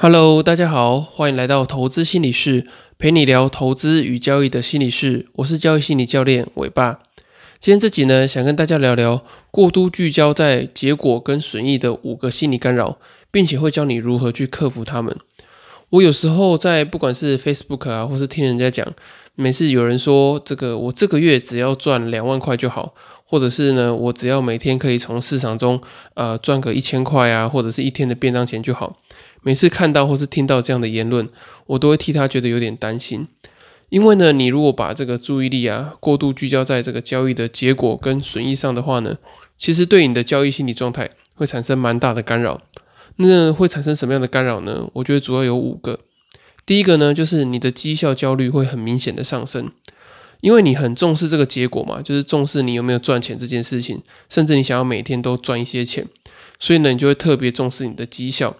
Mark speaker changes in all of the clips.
Speaker 1: Hello，大家好，欢迎来到投资心理室，陪你聊投资与交易的心理室。我是交易心理教练伟爸。今天这集呢，想跟大家聊聊过度聚焦在结果跟损益的五个心理干扰，并且会教你如何去克服它们。我有时候在不管是 Facebook 啊，或是听人家讲，每次有人说这个我这个月只要赚两万块就好，或者是呢，我只要每天可以从市场中呃赚个一千块啊，或者是一天的便当钱就好。每次看到或是听到这样的言论，我都会替他觉得有点担心，因为呢，你如果把这个注意力啊过度聚焦在这个交易的结果跟损益上的话呢，其实对你的交易心理状态会产生蛮大的干扰。那会产生什么样的干扰呢？我觉得主要有五个。第一个呢，就是你的绩效焦虑会很明显的上升，因为你很重视这个结果嘛，就是重视你有没有赚钱这件事情，甚至你想要每天都赚一些钱，所以呢，你就会特别重视你的绩效。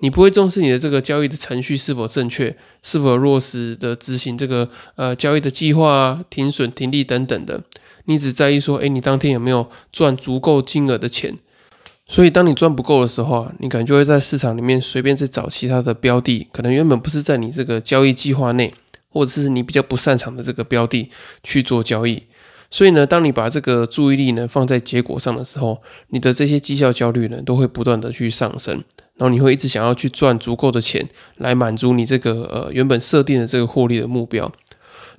Speaker 1: 你不会重视你的这个交易的程序是否正确，是否落实的执行这个呃交易的计划啊、停损、停利等等的，你只在意说，哎，你当天有没有赚足够金额的钱？所以当你赚不够的时候啊，你可能就会在市场里面随便再找其他的标的，可能原本不是在你这个交易计划内，或者是你比较不擅长的这个标的去做交易。所以呢，当你把这个注意力呢放在结果上的时候，你的这些绩效焦虑呢都会不断的去上升。然后你会一直想要去赚足够的钱来满足你这个呃原本设定的这个获利的目标。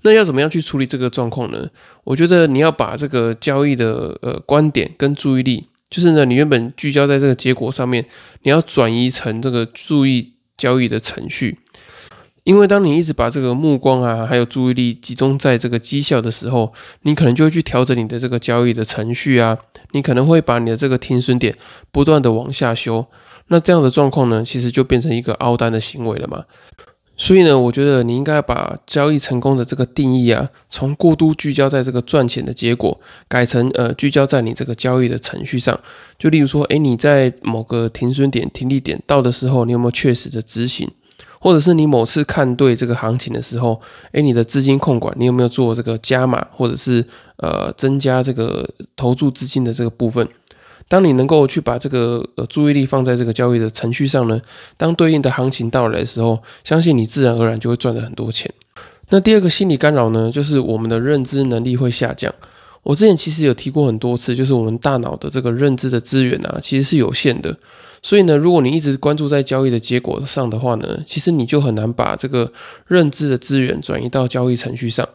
Speaker 1: 那要怎么样去处理这个状况呢？我觉得你要把这个交易的呃观点跟注意力，就是呢你原本聚焦在这个结果上面，你要转移成这个注意交易的程序。因为当你一直把这个目光啊还有注意力集中在这个绩效的时候，你可能就会去调整你的这个交易的程序啊，你可能会把你的这个停损点不断的往下修。那这样的状况呢，其实就变成一个凹单的行为了嘛。所以呢，我觉得你应该把交易成功的这个定义啊，从过度聚焦在这个赚钱的结果，改成呃聚焦在你这个交易的程序上。就例如说，诶，你在某个停损点、停利点到的时候，你有没有确实的执行？或者是你某次看对这个行情的时候，诶，你的资金控管，你有没有做这个加码，或者是呃增加这个投注资金的这个部分？当你能够去把这个呃注意力放在这个交易的程序上呢，当对应的行情到来的时候，相信你自然而然就会赚了很多钱。那第二个心理干扰呢，就是我们的认知能力会下降。我之前其实有提过很多次，就是我们大脑的这个认知的资源啊，其实是有限的。所以呢，如果你一直关注在交易的结果上的话呢，其实你就很难把这个认知的资源转移到交易程序上。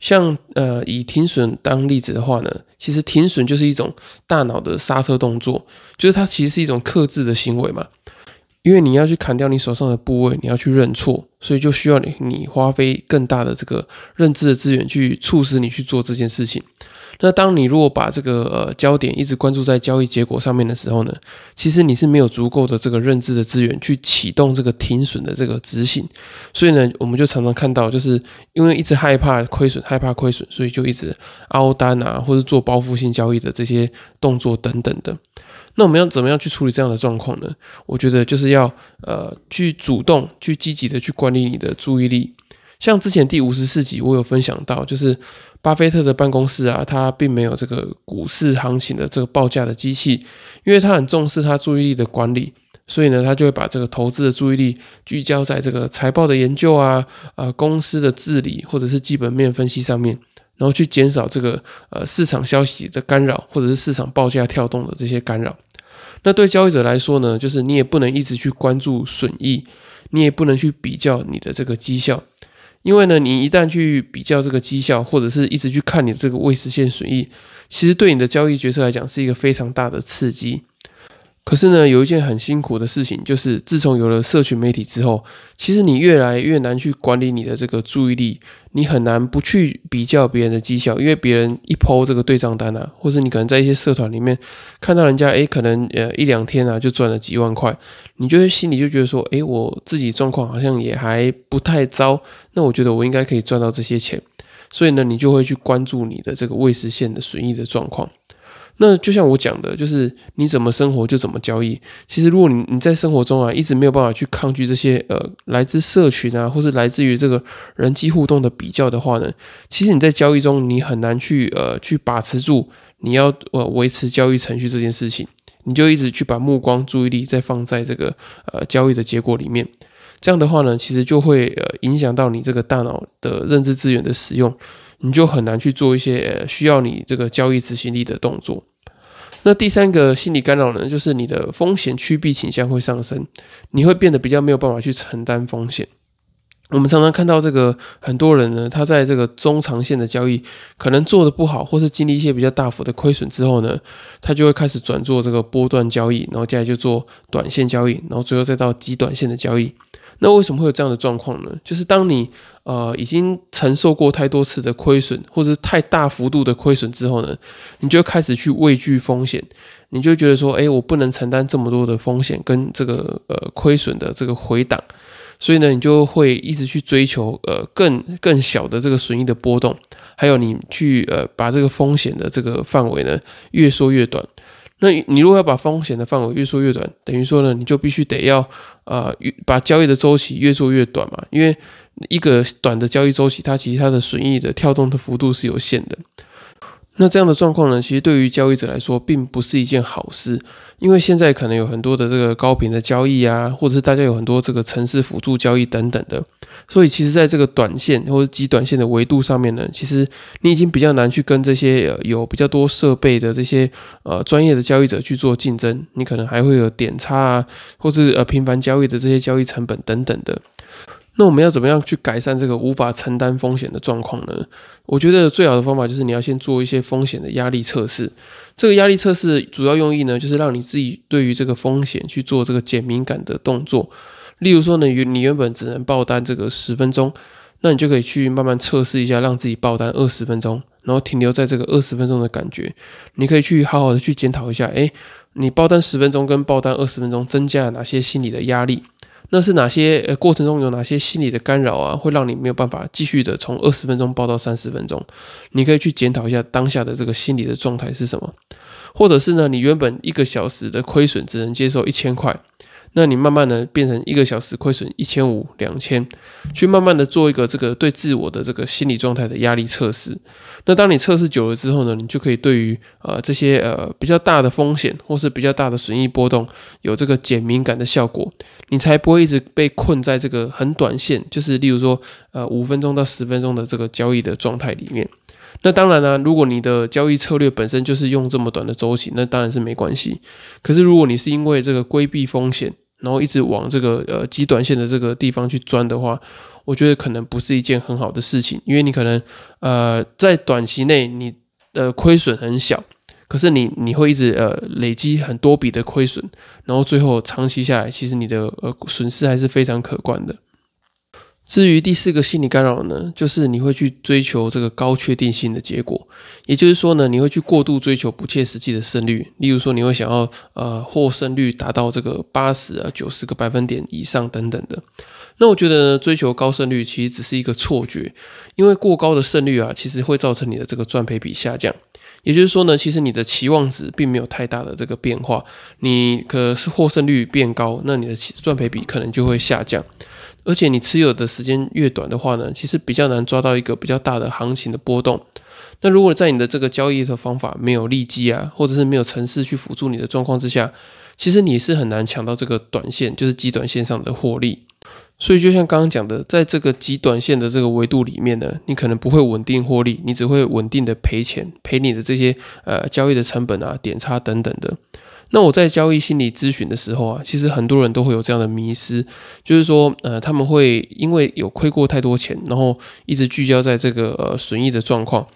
Speaker 1: 像呃，以停损当例子的话呢，其实停损就是一种大脑的刹车动作，就是它其实是一种克制的行为嘛。因为你要去砍掉你手上的部位，你要去认错，所以就需要你你花费更大的这个认知的资源去促使你去做这件事情。那当你如果把这个呃焦点一直关注在交易结果上面的时候呢，其实你是没有足够的这个认知的资源去启动这个停损的这个执行，所以呢，我们就常常看到，就是因为一直害怕亏损，害怕亏损，所以就一直凹单啊，或者做报复性交易的这些动作等等的。那我们要怎么样去处理这样的状况呢？我觉得就是要呃去主动去积极的去管理你的注意力，像之前第五十四集我有分享到，就是。巴菲特的办公室啊，他并没有这个股市行情的这个报价的机器，因为他很重视他注意力的管理，所以呢，他就会把这个投资的注意力聚焦在这个财报的研究啊、呃公司的治理或者是基本面分析上面，然后去减少这个呃市场消息的干扰或者是市场报价跳动的这些干扰。那对交易者来说呢，就是你也不能一直去关注损益，你也不能去比较你的这个绩效。因为呢，你一旦去比较这个绩效，或者是一直去看你这个未实现损益，其实对你的交易决策来讲是一个非常大的刺激。可是呢，有一件很辛苦的事情，就是自从有了社群媒体之后，其实你越来越难去管理你的这个注意力，你很难不去比较别人的绩效，因为别人一抛这个对账单啊，或是你可能在一些社团里面看到人家，诶，可能呃一两天啊就赚了几万块，你就会心里就觉得说，诶，我自己状况好像也还不太糟，那我觉得我应该可以赚到这些钱，所以呢，你就会去关注你的这个未实现的损益的状况。那就像我讲的，就是你怎么生活就怎么交易。其实，如果你你在生活中啊，一直没有办法去抗拒这些呃来自社群啊，或是来自于这个人机互动的比较的话呢，其实你在交易中你很难去呃去把持住你要呃维持交易程序这件事情，你就一直去把目光注意力再放在这个呃交易的结果里面。这样的话呢，其实就会呃影响到你这个大脑的认知资源的使用，你就很难去做一些需要你这个交易执行力的动作。那第三个心理干扰呢，就是你的风险趋避倾向会上升，你会变得比较没有办法去承担风险。我们常常看到这个很多人呢，他在这个中长线的交易可能做的不好，或是经历一些比较大幅的亏损之后呢，他就会开始转做这个波段交易，然后接下来就做短线交易，然后最后再到极短线的交易。那为什么会有这样的状况呢？就是当你呃已经承受过太多次的亏损，或者是太大幅度的亏损之后呢，你就开始去畏惧风险，你就觉得说，哎，我不能承担这么多的风险跟这个呃亏损的这个回档。所以呢，你就会一直去追求呃更更小的这个损益的波动，还有你去呃把这个风险的这个范围呢越缩越短。那你如果要把风险的范围越缩越短，等于说呢，你就必须得要呃把交易的周期越做越短嘛，因为一个短的交易周期，它其实它的损益的跳动的幅度是有限的。那这样的状况呢，其实对于交易者来说，并不是一件好事，因为现在可能有很多的这个高频的交易啊，或者是大家有很多这个城市辅助交易等等的，所以其实在这个短线或者极短线的维度上面呢，其实你已经比较难去跟这些有比较多设备的这些呃专业的交易者去做竞争，你可能还会有点差啊，或是呃频繁交易的这些交易成本等等的。那我们要怎么样去改善这个无法承担风险的状况呢？我觉得最好的方法就是你要先做一些风险的压力测试。这个压力测试主要用意呢，就是让你自己对于这个风险去做这个减敏感的动作。例如说呢，原你原本只能爆单这个十分钟，那你就可以去慢慢测试一下，让自己爆单二十分钟，然后停留在这个二十分钟的感觉。你可以去好好的去检讨一下，诶，你爆单十分钟跟爆单二十分钟增加了哪些心理的压力？那是哪些呃过程中有哪些心理的干扰啊，会让你没有办法继续的从二十分钟报到三十分钟？你可以去检讨一下当下的这个心理的状态是什么，或者是呢，你原本一个小时的亏损只能接受一千块。那你慢慢的变成一个小时亏损一千五两千，去慢慢的做一个这个对自我的这个心理状态的压力测试。那当你测试久了之后呢，你就可以对于呃这些呃比较大的风险或是比较大的损益波动有这个减敏感的效果，你才不会一直被困在这个很短线，就是例如说呃五分钟到十分钟的这个交易的状态里面。那当然呢，如果你的交易策略本身就是用这么短的周期，那当然是没关系。可是如果你是因为这个规避风险，然后一直往这个呃极短线的这个地方去钻的话，我觉得可能不是一件很好的事情，因为你可能呃在短期内你的亏损很小，可是你你会一直呃累积很多笔的亏损，然后最后长期下来，其实你的呃损失还是非常可观的。至于第四个心理干扰呢，就是你会去追求这个高确定性的结果，也就是说呢，你会去过度追求不切实际的胜率。例如说，你会想要呃获胜率达到这个八十啊九十个百分点以上等等的。那我觉得追求高胜率其实只是一个错觉，因为过高的胜率啊，其实会造成你的这个赚赔比下降。也就是说呢，其实你的期望值并没有太大的这个变化，你可是获胜率变高，那你的赚赔比可能就会下降。而且你持有的时间越短的话呢，其实比较难抓到一个比较大的行情的波动。那如果在你的这个交易的方法没有利基啊，或者是没有程式去辅助你的状况之下，其实你是很难抢到这个短线，就是极短线上的获利。所以就像刚刚讲的，在这个极短线的这个维度里面呢，你可能不会稳定获利，你只会稳定的赔钱，赔你的这些呃交易的成本啊、点差等等的。那我在交易心理咨询的时候啊，其实很多人都会有这样的迷失，就是说，呃，他们会因为有亏过太多钱，然后一直聚焦在这个呃损益的状况，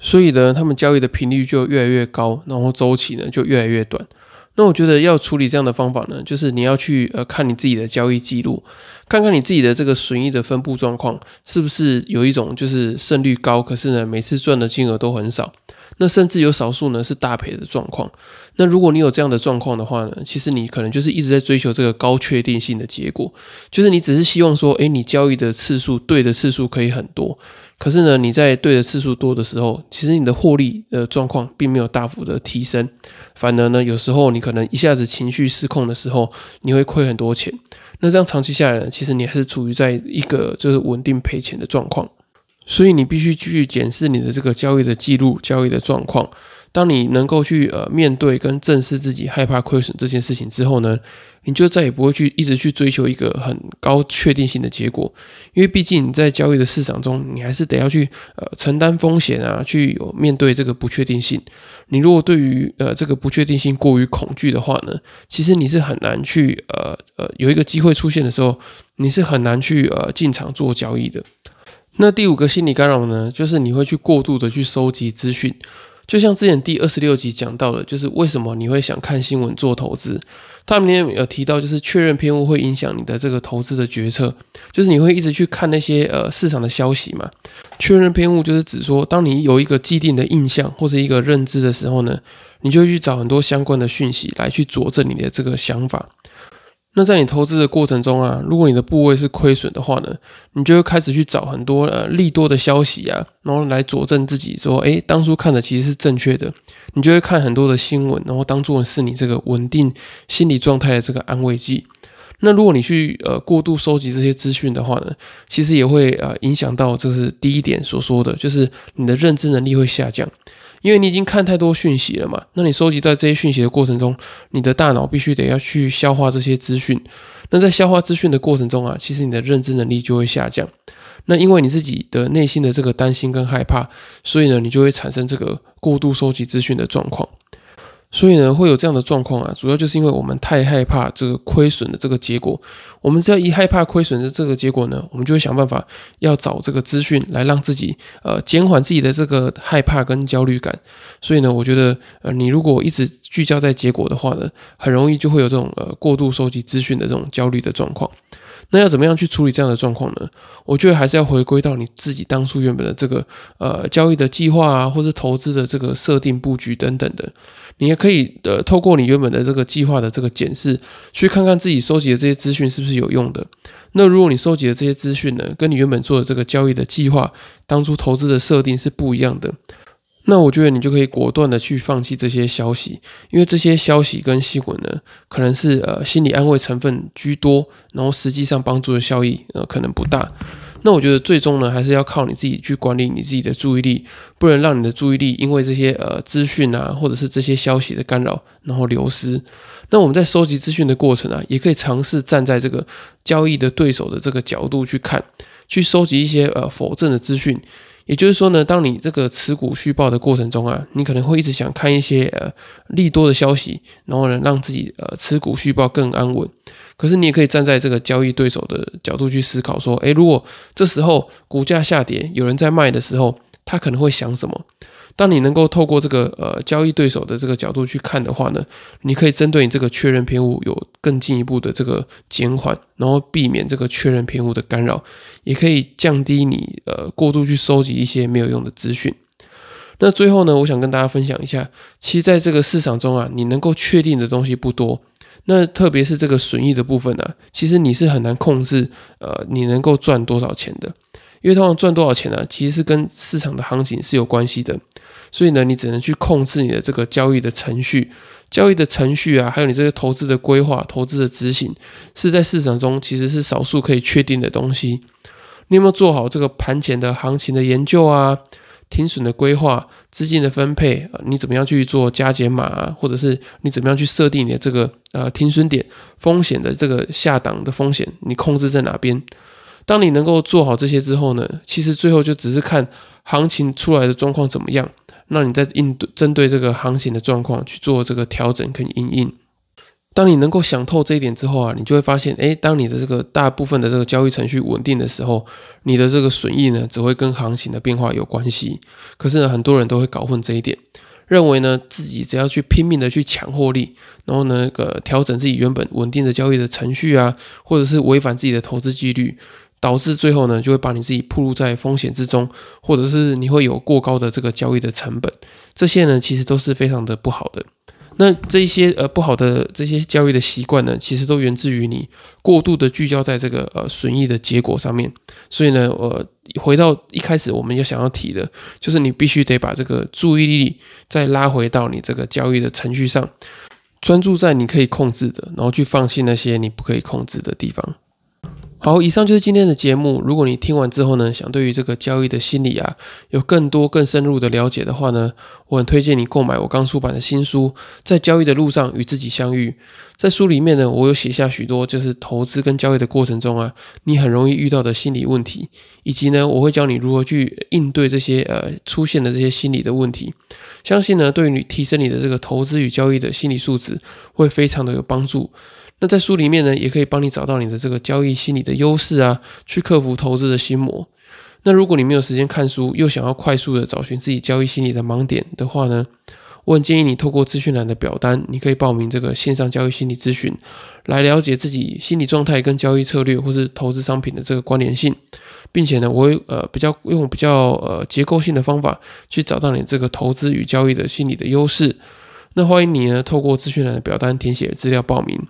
Speaker 1: 所以呢，他们交易的频率就越来越高，然后周期呢就越来越短。那我觉得要处理这样的方法呢，就是你要去呃看你自己的交易记录，看看你自己的这个损益的分布状况，是不是有一种就是胜率高，可是呢每次赚的金额都很少。那甚至有少数呢是大赔的状况。那如果你有这样的状况的话呢，其实你可能就是一直在追求这个高确定性的结果，就是你只是希望说，诶，你交易的次数对的次数可以很多。可是呢，你在对的次数多的时候，其实你的获利的状况并没有大幅的提升，反而呢，有时候你可能一下子情绪失控的时候，你会亏很多钱。那这样长期下来呢，其实你还是处于在一个就是稳定赔钱的状况。所以你必须去检视你的这个交易的记录、交易的状况，当你能够去呃面对跟正视自己害怕亏损这件事情之后呢，你就再也不会去一直去追求一个很高确定性的结果，因为毕竟你在交易的市场中，你还是得要去呃承担风险啊，去有面对这个不确定性。你如果对于呃这个不确定性过于恐惧的话呢，其实你是很难去呃呃有一个机会出现的时候，你是很难去呃进场做交易的。那第五个心理干扰呢，就是你会去过度的去收集资讯。就像之前第二十六集讲到的，就是为什么你会想看新闻做投资？他们里面有提到，就是确认偏误会影响你的这个投资的决策，就是你会一直去看那些呃市场的消息嘛。确认偏误就是指说，当你有一个既定的印象或者一个认知的时候呢，你就去找很多相关的讯息来去佐证你的这个想法。那在你投资的过程中啊，如果你的部位是亏损的话呢，你就会开始去找很多呃利多的消息啊，然后来佐证自己说，诶，当初看的其实是正确的。你就会看很多的新闻，然后当做是你这个稳定心理状态的这个安慰剂。那如果你去呃过度收集这些资讯的话呢，其实也会呃影响到，这是第一点所说的，就是你的认知能力会下降。因为你已经看太多讯息了嘛，那你收集在这些讯息的过程中，你的大脑必须得要去消化这些资讯。那在消化资讯的过程中啊，其实你的认知能力就会下降。那因为你自己的内心的这个担心跟害怕，所以呢，你就会产生这个过度收集资讯的状况。所以呢，会有这样的状况啊，主要就是因为我们太害怕这个亏损的这个结果。我们只要一害怕亏损的这个结果呢，我们就会想办法要找这个资讯来让自己呃减缓自己的这个害怕跟焦虑感。所以呢，我觉得呃，你如果一直聚焦在结果的话呢，很容易就会有这种呃过度收集资讯的这种焦虑的状况。那要怎么样去处理这样的状况呢？我觉得还是要回归到你自己当初原本的这个呃交易的计划啊，或者投资的这个设定布局等等的。你也可以呃透过你原本的这个计划的这个检视，去看看自己收集的这些资讯是不是有用的。那如果你收集的这些资讯呢，跟你原本做的这个交易的计划当初投资的设定是不一样的。那我觉得你就可以果断的去放弃这些消息，因为这些消息跟新闻呢，可能是呃心理安慰成分居多，然后实际上帮助的效益呃可能不大。那我觉得最终呢，还是要靠你自己去管理你自己的注意力，不能让你的注意力因为这些呃资讯啊，或者是这些消息的干扰，然后流失。那我们在收集资讯的过程啊，也可以尝试站在这个交易的对手的这个角度去看，去收集一些呃否证的资讯。也就是说呢，当你这个持股续报的过程中啊，你可能会一直想看一些呃利多的消息，然后呢让自己呃持股续报更安稳。可是你也可以站在这个交易对手的角度去思考，说，诶，如果这时候股价下跌，有人在卖的时候，他可能会想什么？当你能够透过这个呃交易对手的这个角度去看的话呢，你可以针对你这个确认偏误有更进一步的这个减缓，然后避免这个确认偏误的干扰，也可以降低你呃过度去收集一些没有用的资讯。那最后呢，我想跟大家分享一下，其实在这个市场中啊，你能够确定的东西不多。那特别是这个损益的部分呢，其实你是很难控制呃你能够赚多少钱的。因为通常赚多少钱呢，其实是跟市场的行情是有关系的，所以呢，你只能去控制你的这个交易的程序，交易的程序啊，还有你这个投资的规划、投资的执行，是在市场中其实是少数可以确定的东西。你有没有做好这个盘前的行情的研究啊？停损的规划、资金的分配，你怎么样去做加减码啊？或者是你怎么样去设定你的这个呃停损点、风险的这个下档的风险，你控制在哪边？当你能够做好这些之后呢，其实最后就只是看行情出来的状况怎么样，那你在应对针对这个行情的状况去做这个调整跟应应。当你能够想透这一点之后啊，你就会发现，诶，当你的这个大部分的这个交易程序稳定的时候，你的这个损益呢，只会跟行情的变化有关系。可是呢，很多人都会搞混这一点，认为呢自己只要去拼命的去抢获利，然后呢个调整自己原本稳定的交易的程序啊，或者是违反自己的投资纪律。导致最后呢，就会把你自己暴露在风险之中，或者是你会有过高的这个交易的成本，这些呢，其实都是非常的不好的。那这些呃不好的这些交易的习惯呢，其实都源自于你过度的聚焦在这个呃损益的结果上面。所以呢，呃，回到一开始我们要想要提的，就是你必须得把这个注意力再拉回到你这个交易的程序上，专注在你可以控制的，然后去放弃那些你不可以控制的地方。好，以上就是今天的节目。如果你听完之后呢，想对于这个交易的心理啊，有更多更深入的了解的话呢，我很推荐你购买我刚出版的新书《在交易的路上与自己相遇》。在书里面呢，我有写下许多就是投资跟交易的过程中啊，你很容易遇到的心理问题，以及呢，我会教你如何去应对这些呃出现的这些心理的问题。相信呢，对于你提升你的这个投资与交易的心理素质，会非常的有帮助。那在书里面呢，也可以帮你找到你的这个交易心理的优势啊，去克服投资的心魔。那如果你没有时间看书，又想要快速的找寻自己交易心理的盲点的话呢，我很建议你透过资讯栏的表单，你可以报名这个线上交易心理咨询，来了解自己心理状态跟交易策略或是投资商品的这个关联性，并且呢，我会呃比较用比较呃结构性的方法去找到你这个投资与交易的心理的优势。那欢迎你呢，透过资讯栏的表单填写资料报名。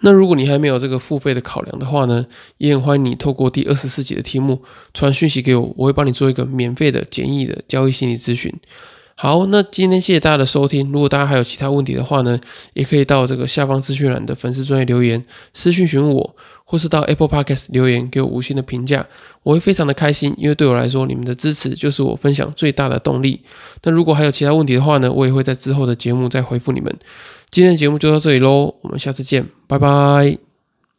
Speaker 1: 那如果你还没有这个付费的考量的话呢，也很欢迎你透过第二十四集的题目传讯息给我，我会帮你做一个免费的简易的交易心理咨询。好，那今天谢谢大家的收听。如果大家还有其他问题的话呢，也可以到这个下方资讯栏的粉丝专业留言私讯询问我，或是到 Apple Podcast 留言给我五星的评价，我会非常的开心，因为对我来说，你们的支持就是我分享最大的动力。那如果还有其他问题的话呢，我也会在之后的节目再回复你们。今天的节目就到这里喽，我们下次见，拜拜。